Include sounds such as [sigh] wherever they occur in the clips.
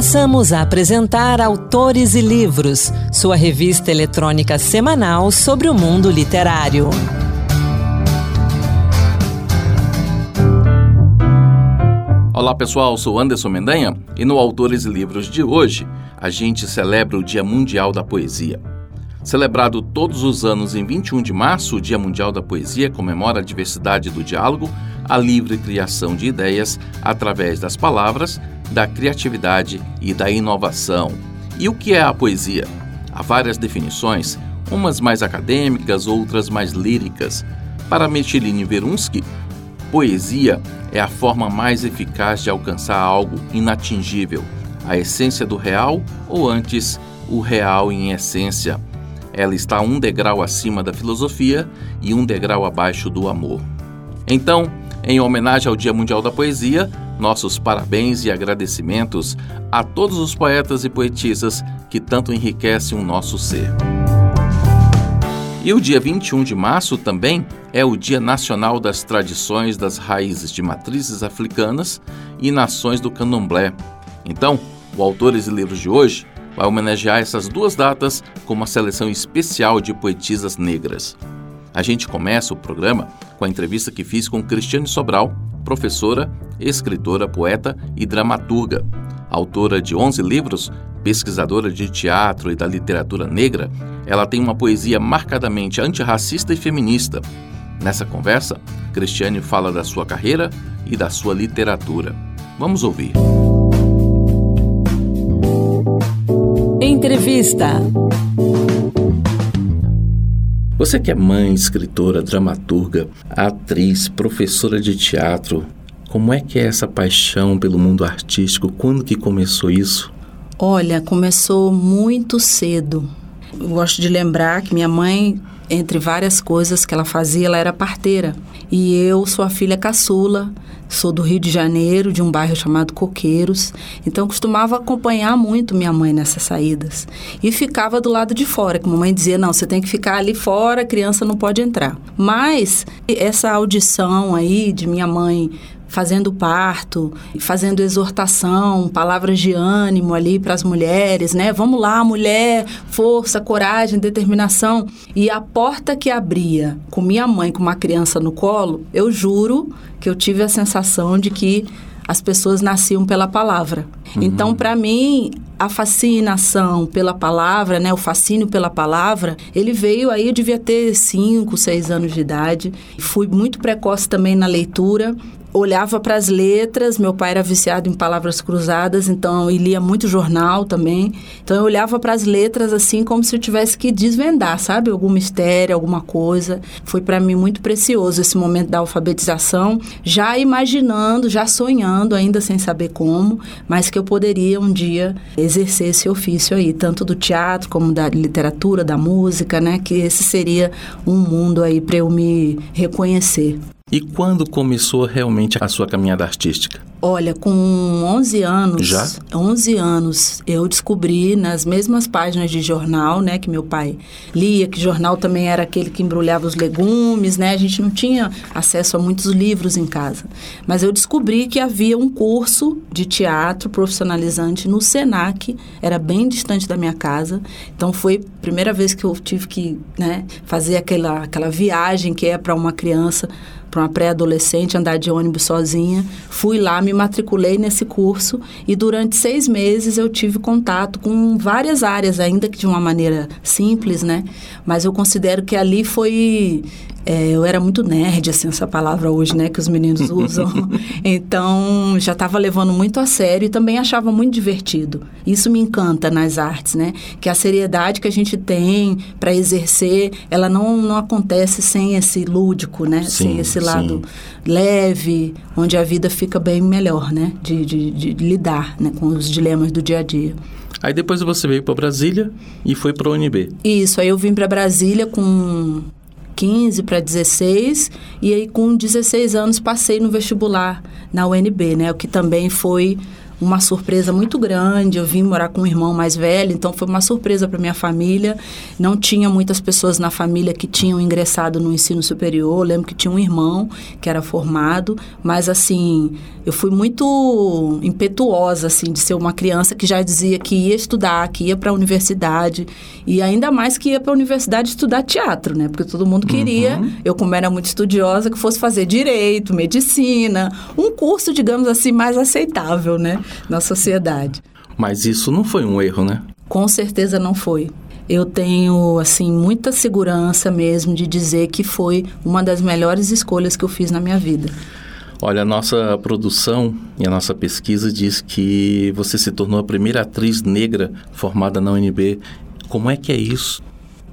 Passamos a apresentar Autores e Livros, sua revista eletrônica semanal sobre o mundo literário. Olá pessoal, sou Anderson Mendanha e no Autores e Livros de hoje a gente celebra o Dia Mundial da Poesia. Celebrado todos os anos em 21 de março, o Dia Mundial da Poesia comemora a diversidade do diálogo, a livre criação de ideias através das palavras, da criatividade e da inovação. E o que é a poesia? Há várias definições, umas mais acadêmicas, outras mais líricas. Para Michelin Verunsky, poesia é a forma mais eficaz de alcançar algo inatingível, a essência do real ou antes, o real em essência ela está um degrau acima da filosofia e um degrau abaixo do amor. Então, em homenagem ao Dia Mundial da Poesia, nossos parabéns e agradecimentos a todos os poetas e poetisas que tanto enriquecem o nosso ser. E o dia 21 de março também é o Dia Nacional das Tradições das Raízes de Matrizes Africanas e Nações do Candomblé. Então, o Autores e Livros de hoje vai homenagear essas duas datas com uma seleção especial de poetisas negras. A gente começa o programa com a entrevista que fiz com Cristiane Sobral, professora, escritora, poeta e dramaturga. Autora de 11 livros, pesquisadora de teatro e da literatura negra, ela tem uma poesia marcadamente antirracista e feminista. Nessa conversa, Cristiane fala da sua carreira e da sua literatura. Vamos ouvir. Entrevista. Você que é mãe, escritora, dramaturga, atriz, professora de teatro, como é que é essa paixão pelo mundo artístico? Quando que começou isso? Olha, começou muito cedo. Eu gosto de lembrar que minha mãe, entre várias coisas que ela fazia, ela era parteira. E eu sou a filha caçula, Sou do Rio de Janeiro, de um bairro chamado Coqueiros. Então, costumava acompanhar muito minha mãe nessas saídas. E ficava do lado de fora, que a mamãe dizia: não, você tem que ficar ali fora, a criança não pode entrar. Mas essa audição aí de minha mãe fazendo parto, fazendo exortação, palavras de ânimo ali para as mulheres, né? Vamos lá, mulher, força, coragem, determinação. E a porta que abria com minha mãe com uma criança no colo, eu juro que eu tive a sensação de que as pessoas nasciam pela palavra. Uhum. Então, para mim, a fascinação pela palavra, né, o fascínio pela palavra, ele veio aí, eu devia ter 5, 6 anos de idade. Fui muito precoce também na leitura olhava para as letras, meu pai era viciado em palavras cruzadas, então ele lia muito jornal também. Então eu olhava para as letras assim como se eu tivesse que desvendar, sabe, algum mistério, alguma coisa. Foi para mim muito precioso esse momento da alfabetização, já imaginando, já sonhando, ainda sem saber como, mas que eu poderia um dia exercer esse ofício aí, tanto do teatro como da literatura, da música, né, que esse seria um mundo aí para eu me reconhecer. E quando começou realmente a sua caminhada artística? Olha, com 11 anos, Já? 11 anos, eu descobri nas mesmas páginas de jornal, né, que meu pai lia, que jornal também era aquele que embrulhava os legumes, né? A gente não tinha acesso a muitos livros em casa. Mas eu descobri que havia um curso de teatro profissionalizante no Senac, era bem distante da minha casa. Então foi a primeira vez que eu tive que, né, fazer aquela aquela viagem que é para uma criança para uma pré-adolescente andar de ônibus sozinha. Fui lá, me matriculei nesse curso e durante seis meses eu tive contato com várias áreas, ainda que de uma maneira simples, né? Mas eu considero que ali foi é, eu era muito nerd, assim, essa palavra hoje, né, que os meninos [laughs] usam. então, já estava levando muito a sério e também achava muito divertido. Isso me encanta nas artes, né? Que a seriedade que a gente tem para exercer, ela não, não acontece sem esse lúdico, né? Sim, sem esse lado sim. leve, onde a vida fica bem melhor, né? De, de, de lidar né? com os dilemas do dia a dia. Aí depois você veio para Brasília e foi para a UNB. Isso, aí eu vim para Brasília com 15 para 16 e aí com 16 anos passei no vestibular na UNB, né? O que também foi uma surpresa muito grande. Eu vim morar com um irmão mais velho, então foi uma surpresa para minha família. Não tinha muitas pessoas na família que tinham ingressado no ensino superior. Eu lembro que tinha um irmão que era formado, mas assim, eu fui muito impetuosa assim de ser uma criança que já dizia que ia estudar, que ia para a universidade e ainda mais que ia para a universidade estudar teatro, né? Porque todo mundo queria, uhum. eu como era muito estudiosa, que fosse fazer direito, medicina, um curso, digamos assim, mais aceitável, né, na sociedade. Mas isso não foi um erro, né? Com certeza não foi. Eu tenho, assim, muita segurança mesmo de dizer que foi uma das melhores escolhas que eu fiz na minha vida. Olha, a nossa produção e a nossa pesquisa diz que você se tornou a primeira atriz negra formada na UNB. Como é que é isso?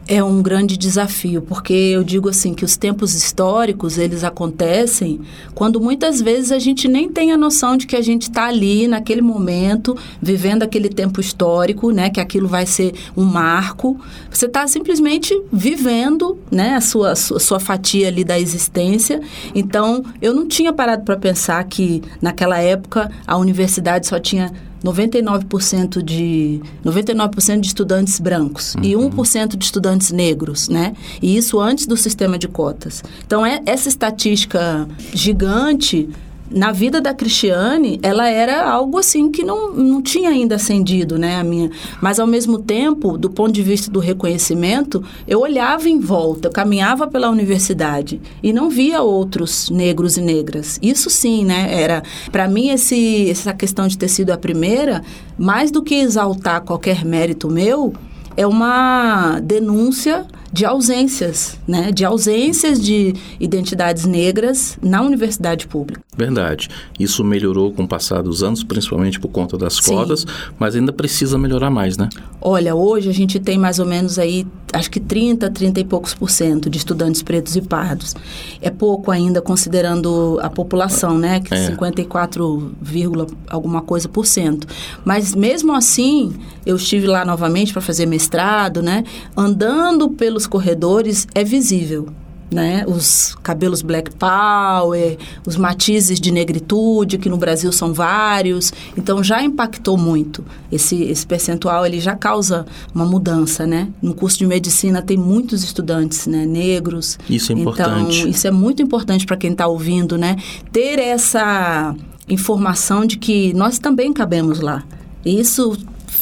É um grande desafio, porque eu digo assim que os tempos históricos, eles acontecem quando muitas vezes a gente nem tem a noção de que a gente está ali naquele momento, vivendo aquele tempo histórico, né, que aquilo vai ser um marco. Você está simplesmente vivendo, né, a sua, a sua, fatia ali da existência. Então, eu não tinha parado para pensar que naquela época a universidade só tinha 99% de 99% de estudantes brancos uhum. e 1% de estudantes negros, né? E isso antes do sistema de cotas. Então é essa estatística gigante na vida da Cristiane, ela era algo assim que não, não tinha ainda acendido, né, a minha. Mas ao mesmo tempo, do ponto de vista do reconhecimento, eu olhava em volta, eu caminhava pela universidade e não via outros negros e negras. Isso sim, né, era para mim esse essa questão de ter sido a primeira, mais do que exaltar qualquer mérito meu, é uma denúncia de ausências, né? De ausências de identidades negras na universidade pública. Verdade. Isso melhorou com o passar dos anos, principalmente por conta das Sim. cotas, mas ainda precisa melhorar mais, né? Olha, hoje a gente tem mais ou menos aí, acho que 30, 30 e poucos por cento de estudantes pretos e pardos. É pouco ainda considerando a população, né? Que é. 54, alguma coisa por cento. Mas mesmo assim, eu estive lá novamente para fazer mestrado, né? Andando pelos corredores é visível. Né? Os cabelos black power, os matizes de negritude, que no Brasil são vários. Então já impactou muito. Esse, esse percentual ele já causa uma mudança, né? No curso de medicina tem muitos estudantes né? negros. Isso é importante. Então, isso é muito importante para quem está ouvindo, né? Ter essa informação de que nós também cabemos lá. Isso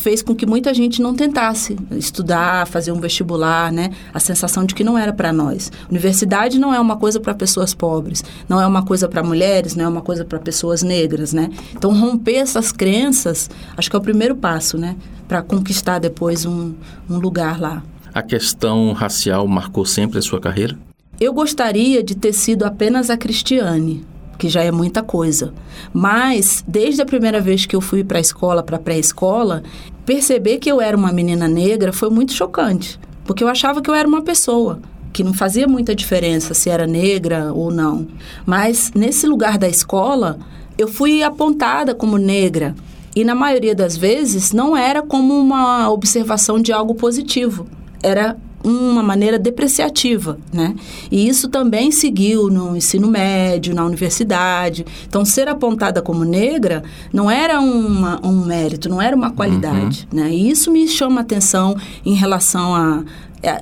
fez com que muita gente não tentasse estudar, fazer um vestibular, né? A sensação de que não era para nós. Universidade não é uma coisa para pessoas pobres, não é uma coisa para mulheres, não é uma coisa para pessoas negras, né? Então romper essas crenças, acho que é o primeiro passo, né? Para conquistar depois um, um lugar lá. A questão racial marcou sempre a sua carreira? Eu gostaria de ter sido apenas a Cristiane, que já é muita coisa. Mas, desde a primeira vez que eu fui para a escola, para a pré-escola, perceber que eu era uma menina negra foi muito chocante, porque eu achava que eu era uma pessoa que não fazia muita diferença se era negra ou não. Mas nesse lugar da escola, eu fui apontada como negra. E na maioria das vezes não era como uma observação de algo positivo. Era uma maneira depreciativa, né? E isso também seguiu no ensino médio, na universidade. Então, ser apontada como negra não era uma, um mérito, não era uma qualidade, uhum. né? E isso me chama atenção em relação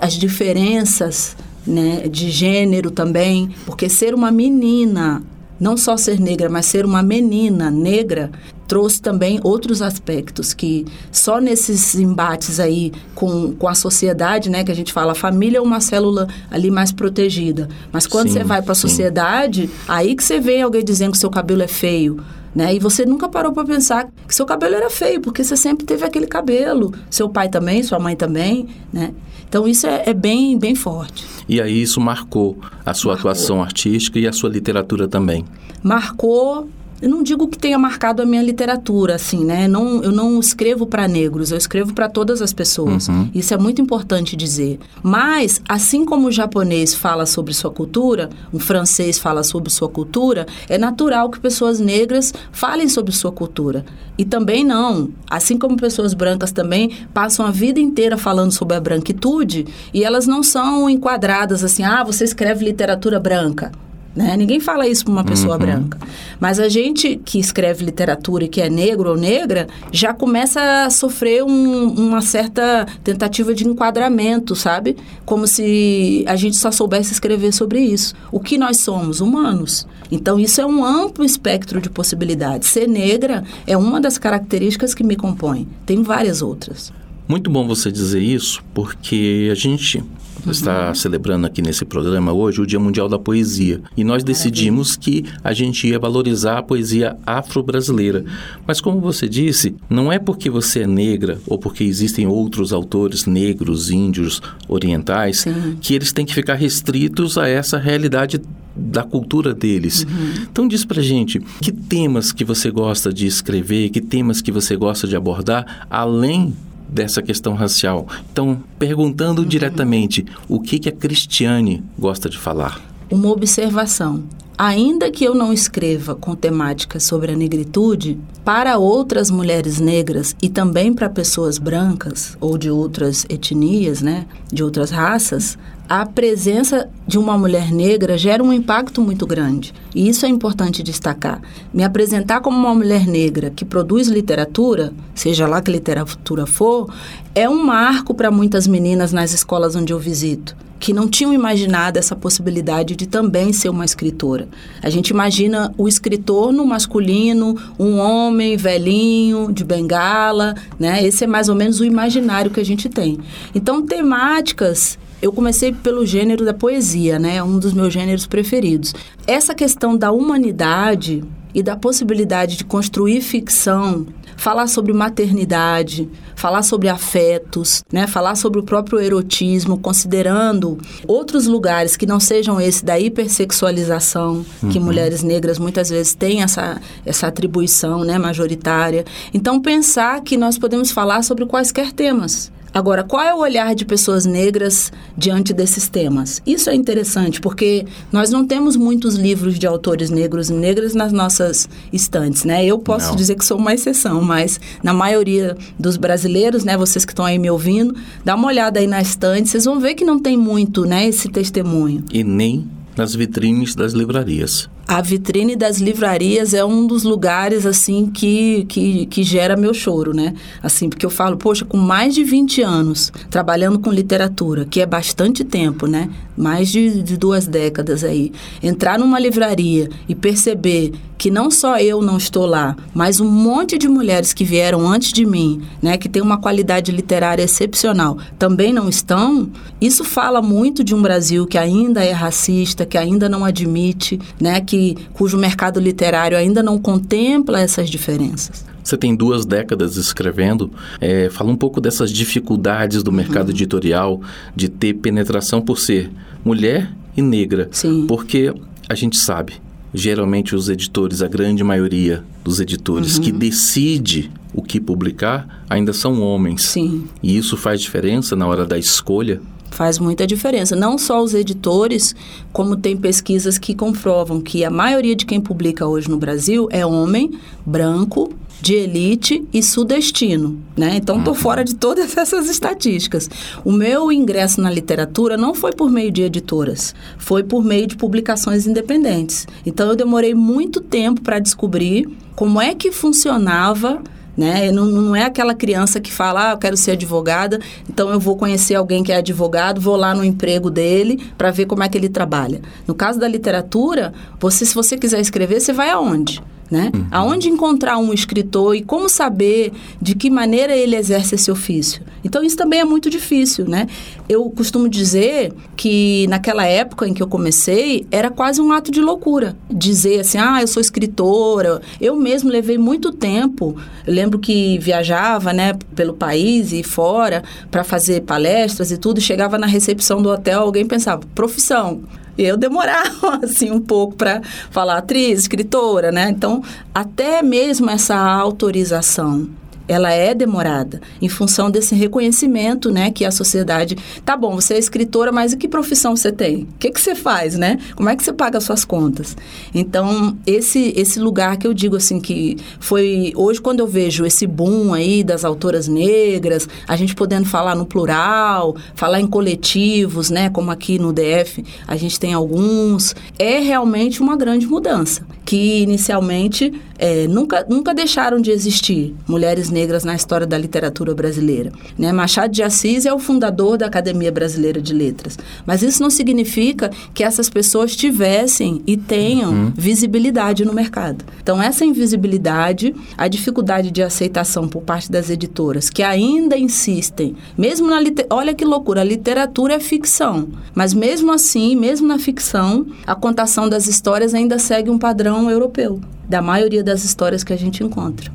às diferenças né, de gênero também, porque ser uma menina não só ser negra, mas ser uma menina negra trouxe também outros aspectos que só nesses embates aí com, com a sociedade, né, que a gente fala, a família é uma célula ali mais protegida. Mas quando sim, você vai para a sociedade, aí que você vê alguém dizendo que seu cabelo é feio. Né? E você nunca parou para pensar que seu cabelo era feio, porque você sempre teve aquele cabelo. Seu pai também, sua mãe também, né? Então isso é, é bem, bem forte. E aí isso marcou a sua marcou. atuação artística e a sua literatura também? Marcou eu não digo que tenha marcado a minha literatura, assim, né? Não, eu não escrevo para negros, eu escrevo para todas as pessoas. Uhum. Isso é muito importante dizer. Mas, assim como o japonês fala sobre sua cultura, um francês fala sobre sua cultura, é natural que pessoas negras falem sobre sua cultura. E também não. Assim como pessoas brancas também passam a vida inteira falando sobre a branquitude e elas não são enquadradas assim, ah, você escreve literatura branca. Né? Ninguém fala isso para uma pessoa uhum. branca. Mas a gente que escreve literatura e que é negro ou negra já começa a sofrer um, uma certa tentativa de enquadramento, sabe? Como se a gente só soubesse escrever sobre isso. O que nós somos? Humanos. Então, isso é um amplo espectro de possibilidades. Ser negra é uma das características que me compõe. Tem várias outras. Muito bom você dizer isso, porque a gente uhum. está celebrando aqui nesse programa hoje o Dia Mundial da Poesia. E nós decidimos que a gente ia valorizar a poesia afro-brasileira. Mas como você disse, não é porque você é negra ou porque existem outros autores negros, índios, orientais, Sim. que eles têm que ficar restritos a essa realidade da cultura deles. Uhum. Então diz pra gente, que temas que você gosta de escrever, que temas que você gosta de abordar, além dessa questão racial. Então, perguntando uhum. diretamente, o que, que a Cristiane gosta de falar? Uma observação. Ainda que eu não escreva com temática sobre a negritude, para outras mulheres negras e também para pessoas brancas ou de outras etnias, né, de outras raças, a presença de uma mulher negra gera um impacto muito grande. E isso é importante destacar. Me apresentar como uma mulher negra que produz literatura, seja lá que literatura for, é um marco para muitas meninas nas escolas onde eu visito que não tinham imaginado essa possibilidade de também ser uma escritora. A gente imagina o escritor no masculino, um homem velhinho, de bengala, né? Esse é mais ou menos o imaginário que a gente tem. Então, temáticas eu comecei pelo gênero da poesia, né? Um dos meus gêneros preferidos. Essa questão da humanidade e da possibilidade de construir ficção, falar sobre maternidade, falar sobre afetos, né? Falar sobre o próprio erotismo, considerando outros lugares que não sejam esse da hipersexualização, uhum. que mulheres negras muitas vezes têm essa, essa atribuição, né, majoritária. Então pensar que nós podemos falar sobre quaisquer temas. Agora, qual é o olhar de pessoas negras diante desses temas? Isso é interessante, porque nós não temos muitos livros de autores negros e negras nas nossas estantes, né? Eu posso não. dizer que sou uma exceção, mas na maioria dos brasileiros, né, vocês que estão aí me ouvindo, dá uma olhada aí na estante, vocês vão ver que não tem muito, né, esse testemunho. E nem nas vitrines das livrarias a vitrine das livrarias é um dos lugares, assim, que, que, que gera meu choro, né? Assim, porque eu falo, poxa, com mais de 20 anos trabalhando com literatura, que é bastante tempo, né? Mais de, de duas décadas aí. Entrar numa livraria e perceber que não só eu não estou lá, mas um monte de mulheres que vieram antes de mim, né? Que tem uma qualidade literária excepcional, também não estão, isso fala muito de um Brasil que ainda é racista, que ainda não admite, né? Que que, cujo mercado literário ainda não contempla essas diferenças. Você tem duas décadas escrevendo. É, fala um pouco dessas dificuldades do mercado uhum. editorial de ter penetração por ser mulher e negra. Sim. Porque a gente sabe, geralmente os editores, a grande maioria dos editores uhum. que decide o que publicar ainda são homens. Sim. E isso faz diferença na hora da escolha faz muita diferença. Não só os editores, como tem pesquisas que comprovam que a maioria de quem publica hoje no Brasil é homem, branco, de elite e sudestino, né? Então estou uhum. fora de todas [laughs] essas estatísticas. O meu ingresso na literatura não foi por meio de editoras, foi por meio de publicações independentes. Então eu demorei muito tempo para descobrir como é que funcionava né? Não, não é aquela criança que fala, ah, eu quero ser advogada, então eu vou conhecer alguém que é advogado, vou lá no emprego dele para ver como é que ele trabalha. No caso da literatura, você, se você quiser escrever, você vai aonde? Né? Uhum. Aonde encontrar um escritor e como saber de que maneira ele exerce esse ofício? Então isso também é muito difícil, né? Eu costumo dizer que naquela época em que eu comecei era quase um ato de loucura dizer assim, ah, eu sou escritora. Eu mesmo levei muito tempo. Eu lembro que viajava, né, pelo país e fora para fazer palestras e tudo. Chegava na recepção do hotel, alguém pensava profissão eu demorava [laughs] assim um pouco para falar atriz, escritora, né? Então, até mesmo essa autorização ela é demorada em função desse reconhecimento, né, que a sociedade, tá bom, você é escritora, mas e que profissão você tem? O que que você faz, né? Como é que você paga as suas contas? Então, esse esse lugar que eu digo assim que foi hoje quando eu vejo esse boom aí das autoras negras, a gente podendo falar no plural, falar em coletivos, né, como aqui no DF, a gente tem alguns, é realmente uma grande mudança, que inicialmente é, nunca, nunca deixaram de existir mulheres negras na história da literatura brasileira. Né? Machado de Assis é o fundador da Academia Brasileira de Letras, mas isso não significa que essas pessoas tivessem e tenham uhum. visibilidade no mercado. Então, essa invisibilidade, a dificuldade de aceitação por parte das editoras, que ainda insistem, mesmo na olha que loucura, a literatura é ficção, mas mesmo assim, mesmo na ficção, a contação das histórias ainda segue um padrão europeu, da maioria das histórias que a gente encontra.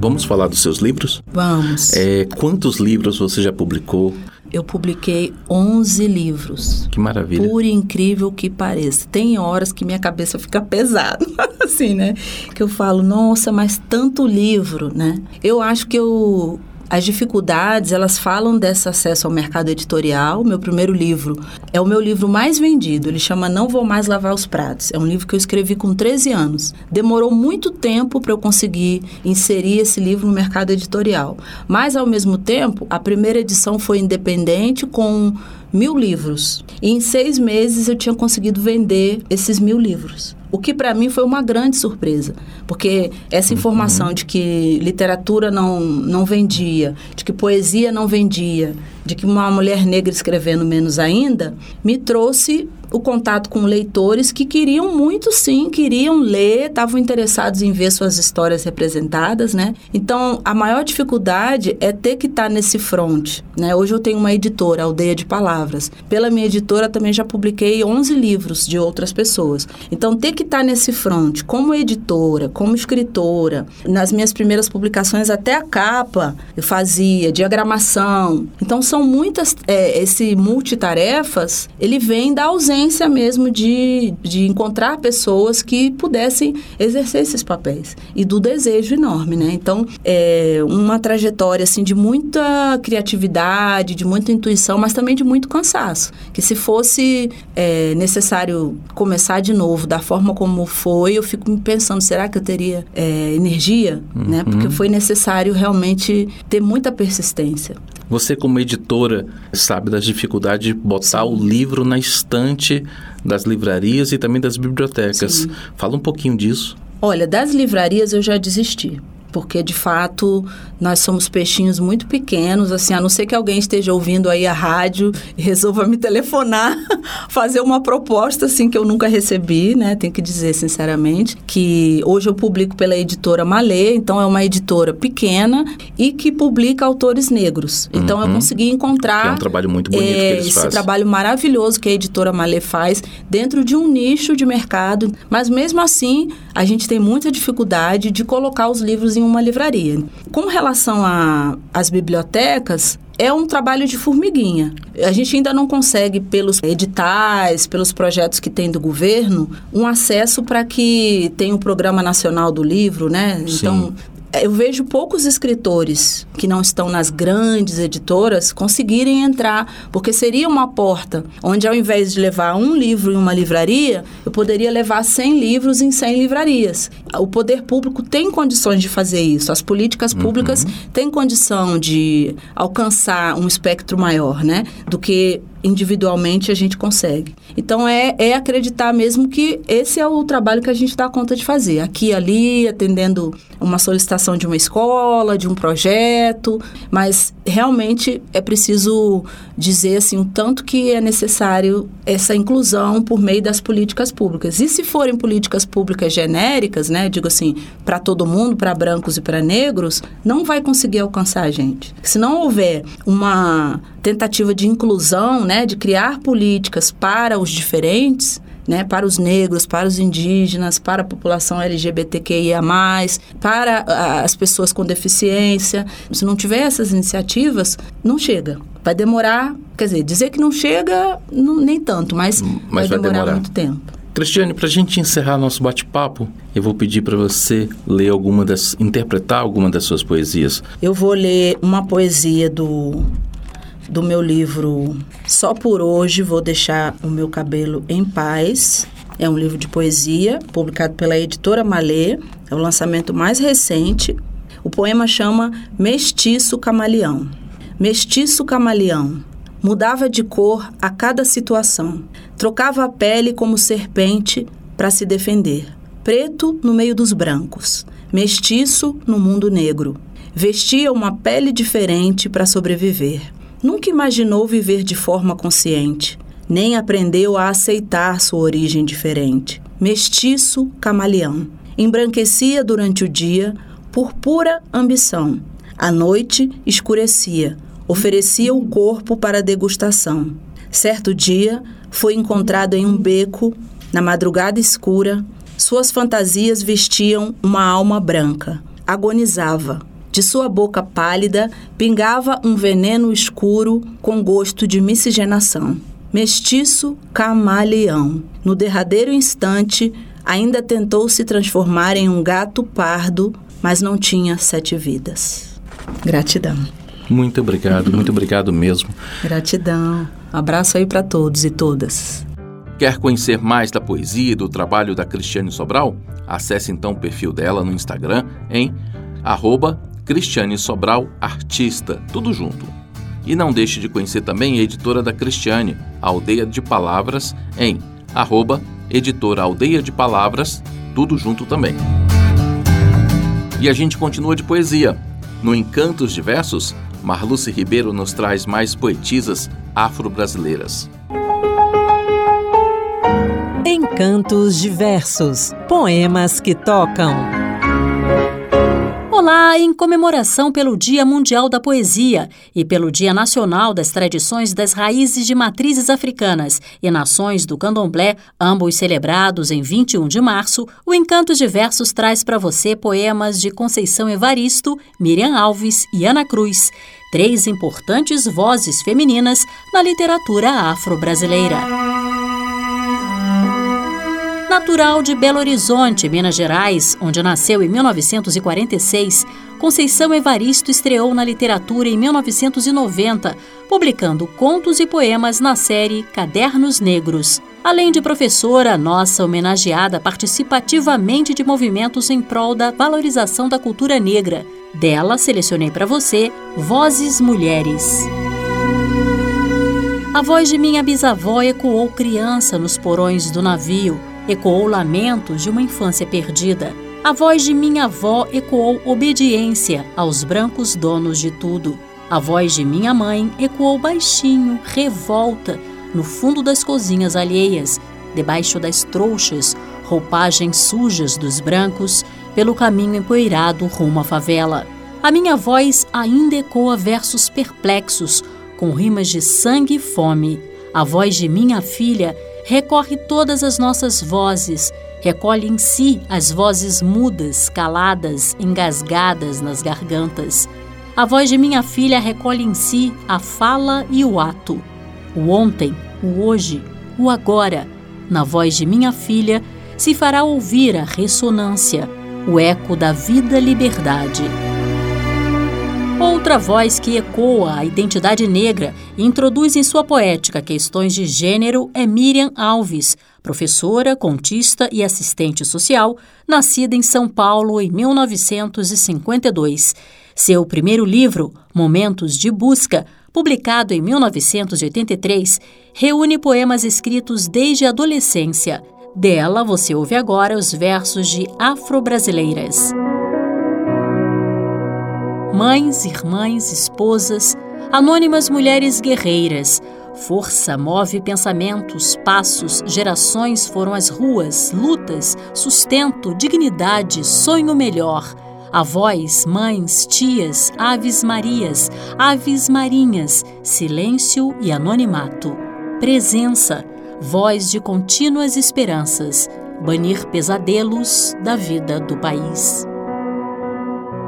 Vamos falar dos seus livros? Vamos. É, quantos livros você já publicou? Eu publiquei 11 livros. Que maravilha. Por incrível que pareça. Tem horas que minha cabeça fica pesada, [laughs] assim, né? Que eu falo, nossa, mas tanto livro, né? Eu acho que eu as dificuldades, elas falam desse acesso ao mercado editorial. Meu primeiro livro é o meu livro mais vendido. Ele chama Não Vou Mais Lavar os Pratos. É um livro que eu escrevi com 13 anos. Demorou muito tempo para eu conseguir inserir esse livro no mercado editorial. Mas, ao mesmo tempo, a primeira edição foi independente com mil livros. E em seis meses eu tinha conseguido vender esses mil livros. O que para mim foi uma grande surpresa, porque essa informação uhum. de que literatura não, não vendia, de que poesia não vendia, de que uma mulher negra escrevendo menos ainda, me trouxe o contato com leitores que queriam muito sim, queriam ler, estavam interessados em ver suas histórias representadas, né? Então, a maior dificuldade é ter que estar tá nesse front, né? Hoje eu tenho uma editora, Aldeia de Palavras. Pela minha editora também já publiquei 11 livros de outras pessoas. Então, ter que estar tá nesse front, como editora, como escritora, nas minhas primeiras publicações até a capa eu fazia, diagramação. Então, são muitas, é, esse multitarefas, ele vem da ausência urgência mesmo de, de encontrar pessoas que pudessem exercer esses papéis e do desejo enorme, né? Então, é uma trajetória assim de muita criatividade, de muita intuição, mas também de muito cansaço. Que se fosse é, necessário começar de novo da forma como foi, eu fico pensando, será que eu teria é, energia, né? uhum. né? Porque foi necessário realmente ter muita persistência. Você, como editora, sabe das dificuldades de botar o livro na estante das livrarias e também das bibliotecas. Sim. Fala um pouquinho disso. Olha, das livrarias eu já desisti porque de fato nós somos peixinhos muito pequenos, assim, a não ser que alguém esteja ouvindo aí a rádio e resolva me telefonar, [laughs] fazer uma proposta assim que eu nunca recebi, né? Tenho que dizer sinceramente que hoje eu publico pela editora Malê, então é uma editora pequena e que publica autores negros. Então uhum. eu consegui encontrar que é um trabalho muito bonito é, que eles esse fazem. trabalho maravilhoso que a editora Malê faz dentro de um nicho de mercado, mas mesmo assim a gente tem muita dificuldade de colocar os livros em em uma livraria. Com relação às bibliotecas, é um trabalho de formiguinha. A gente ainda não consegue, pelos editais, pelos projetos que tem do governo, um acesso para que tenha o um Programa Nacional do Livro, né? Sim. Então, eu vejo poucos escritores que não estão nas grandes editoras conseguirem entrar, porque seria uma porta onde, ao invés de levar um livro em uma livraria, eu poderia levar 100 livros em 100 livrarias. O poder público tem condições de fazer isso, as políticas públicas uhum. têm condição de alcançar um espectro maior, né, do que individualmente a gente consegue. Então é, é acreditar mesmo que esse é o trabalho que a gente dá conta de fazer. Aqui ali, atendendo uma solicitação de uma escola, de um projeto, mas realmente é preciso dizer assim o tanto que é necessário essa inclusão por meio das políticas públicas. E se forem políticas públicas genéricas, né, digo assim, para todo mundo, para brancos e para negros, não vai conseguir alcançar a gente. Se não houver uma tentativa de inclusão, né, de criar políticas para os diferentes, né, para os negros, para os indígenas, para a população LGBTQIA+, para as pessoas com deficiência. Se não tiver essas iniciativas, não chega. Vai demorar, quer dizer, dizer que não chega, não, nem tanto, mas, mas vai, vai demorar, demorar muito tempo. Cristiane, para a gente encerrar nosso bate-papo, eu vou pedir para você ler alguma das, interpretar alguma das suas poesias. Eu vou ler uma poesia do do meu livro Só por hoje vou deixar o meu cabelo em paz. É um livro de poesia publicado pela editora Malê. É o lançamento mais recente. O poema chama Mestiço Camaleão. Mestiço camaleão, mudava de cor a cada situação, trocava a pele como serpente para se defender. Preto no meio dos brancos, mestiço no mundo negro. Vestia uma pele diferente para sobreviver. Nunca imaginou viver de forma consciente, nem aprendeu a aceitar sua origem diferente. Mestiço camaleão. Embranquecia durante o dia por pura ambição. À noite escurecia, oferecia o corpo para degustação. Certo dia, foi encontrado em um beco, na madrugada escura. Suas fantasias vestiam uma alma branca. Agonizava de sua boca pálida pingava um veneno escuro com gosto de miscigenação. Mestiço camaleão. No derradeiro instante, ainda tentou se transformar em um gato pardo, mas não tinha sete vidas. Gratidão. Muito obrigado, muito obrigado mesmo. Gratidão. Abraço aí para todos e todas. Quer conhecer mais da poesia e do trabalho da Cristiane Sobral? Acesse então o perfil dela no Instagram em arroba Cristiane Sobral Artista, tudo junto. E não deixe de conhecer também a editora da Cristiane, a Aldeia de Palavras, em arroba editora Aldeia de Palavras, tudo junto também. E a gente continua de poesia. No Encantos Diversos, Marluce Ribeiro nos traz mais poetisas afro-brasileiras. Encantos Diversos Poemas que tocam. Olá, em comemoração pelo Dia Mundial da Poesia e pelo Dia Nacional das Tradições das Raízes de Matrizes Africanas e Nações do Candomblé, ambos celebrados em 21 de março, o Encantos Diversos traz para você poemas de Conceição Evaristo, Miriam Alves e Ana Cruz, três importantes vozes femininas na literatura afro-brasileira. Natural de Belo Horizonte, Minas Gerais, onde nasceu em 1946, Conceição Evaristo estreou na literatura em 1990, publicando contos e poemas na série Cadernos Negros. Além de professora, nossa homenageada participa ativamente de movimentos em prol da valorização da cultura negra. Dela, selecionei para você Vozes Mulheres. A voz de minha bisavó ecoou criança nos porões do navio ecoou lamentos de uma infância perdida. A voz de minha avó ecoou obediência aos brancos donos de tudo. A voz de minha mãe ecoou baixinho, revolta, no fundo das cozinhas alheias, debaixo das trouxas, roupagens sujas dos brancos, pelo caminho empoeirado rumo à favela. A minha voz ainda ecoa versos perplexos, com rimas de sangue e fome. A voz de minha filha recorre todas as nossas vozes, recolhe em si as vozes mudas, caladas, engasgadas nas gargantas. A voz de minha filha recolhe em si a fala e o ato. O ontem, o hoje, o agora. Na voz de minha filha se fará ouvir a ressonância, o eco da vida-liberdade. Outra voz que ecoa a identidade negra e introduz em sua poética questões de gênero é Miriam Alves, professora, contista e assistente social, nascida em São Paulo em 1952. Seu primeiro livro, Momentos de Busca, publicado em 1983, reúne poemas escritos desde a adolescência. Dela você ouve agora os versos de Afro-Brasileiras mães, irmãs, esposas, anônimas mulheres guerreiras. Força move pensamentos, passos, gerações foram as ruas, lutas, sustento, dignidade, sonho melhor. Avós, mães, tias, aves marias, aves marinhas, silêncio e anonimato. Presença, voz de contínuas esperanças, banir pesadelos da vida do país.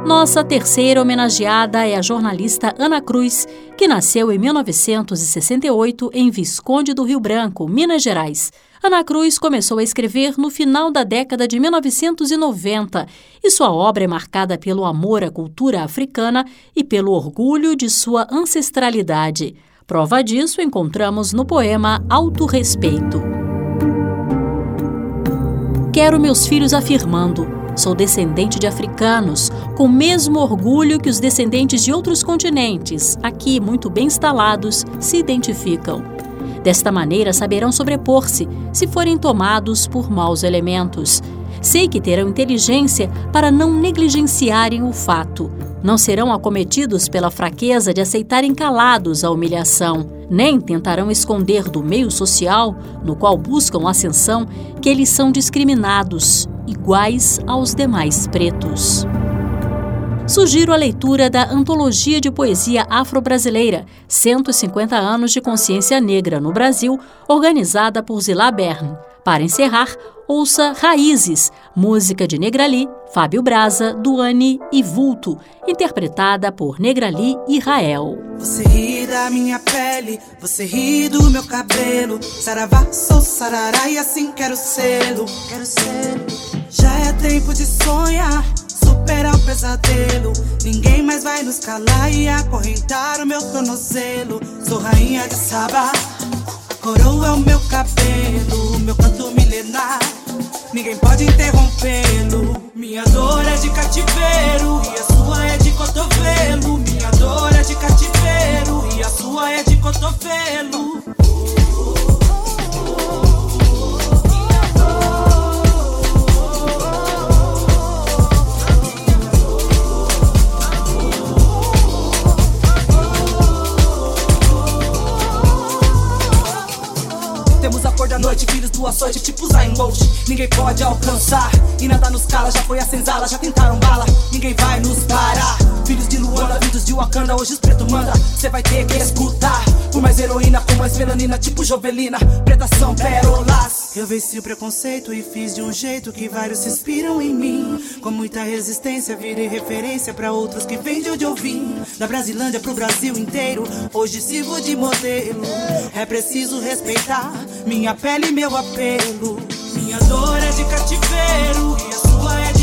Nossa terceira homenageada é a jornalista Ana Cruz, que nasceu em 1968 em Visconde do Rio Branco, Minas Gerais. Ana Cruz começou a escrever no final da década de 1990 e sua obra é marcada pelo amor à cultura africana e pelo orgulho de sua ancestralidade. Prova disso encontramos no poema Auto Respeito. Quero meus filhos afirmando Sou descendente de africanos, com o mesmo orgulho que os descendentes de outros continentes, aqui muito bem instalados, se identificam. Desta maneira saberão sobrepor-se se forem tomados por maus elementos. Sei que terão inteligência para não negligenciarem o fato. Não serão acometidos pela fraqueza de aceitarem calados a humilhação, nem tentarão esconder do meio social, no qual buscam ascensão, que eles são discriminados, iguais aos demais pretos. Sugiro a leitura da Antologia de Poesia Afro-Brasileira, 150 anos de consciência negra no Brasil, organizada por Zilá Bern. Para encerrar, ouça Raízes, música de Negrali, Fábio Braza, Duane e Vulto, interpretada por Negrali e Rael. Você ri da minha pele, você ri do meu cabelo. Saravá, sou sarará e assim quero sê-lo. Quero sê-lo. Já é tempo de sonhar, superar o pesadelo. Ninguém mais vai nos calar e acorrentar o meu tornozelo. Sou rainha de Sabá, coroa é o meu cabelo, meu canto milenar. Ninguém pode interrompê-lo. Minha dor é de cativeiro e a sua é de cotovelo. Minha dor é de cativeiro e a sua é de cotovelo. Do açoite, tipo Zayn Bolt. Ninguém pode alcançar, e nada nos cala. Já foi a senzala, já tentaram bala, ninguém vai nos parar. Filhos de Luanda, vindos de Wakanda, hoje os pretos manda. Cê vai ter que escutar. Por mais heroína, com mais melanina, tipo Jovelina. Preta são pérolas. Eu venci o preconceito e fiz de um jeito que vários se inspiram em mim. Com muita resistência, virei referência para outros que vêm de onde eu vim. Da Brasilândia pro Brasil inteiro, hoje sirvo de modelo. É preciso respeitar minha pele e meu apelo. Minha dor é de cativeiro e a sua é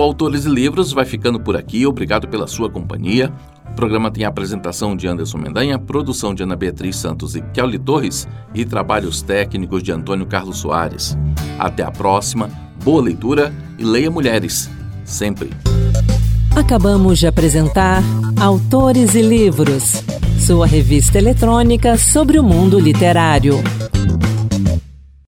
o Autores e Livros vai ficando por aqui. Obrigado pela sua companhia. O programa tem a apresentação de Anderson Mendanha, produção de Ana Beatriz Santos e Kelly Torres e trabalhos técnicos de Antônio Carlos Soares. Até a próxima, boa leitura e leia mulheres, sempre. Acabamos de apresentar Autores e Livros, sua revista eletrônica sobre o mundo literário.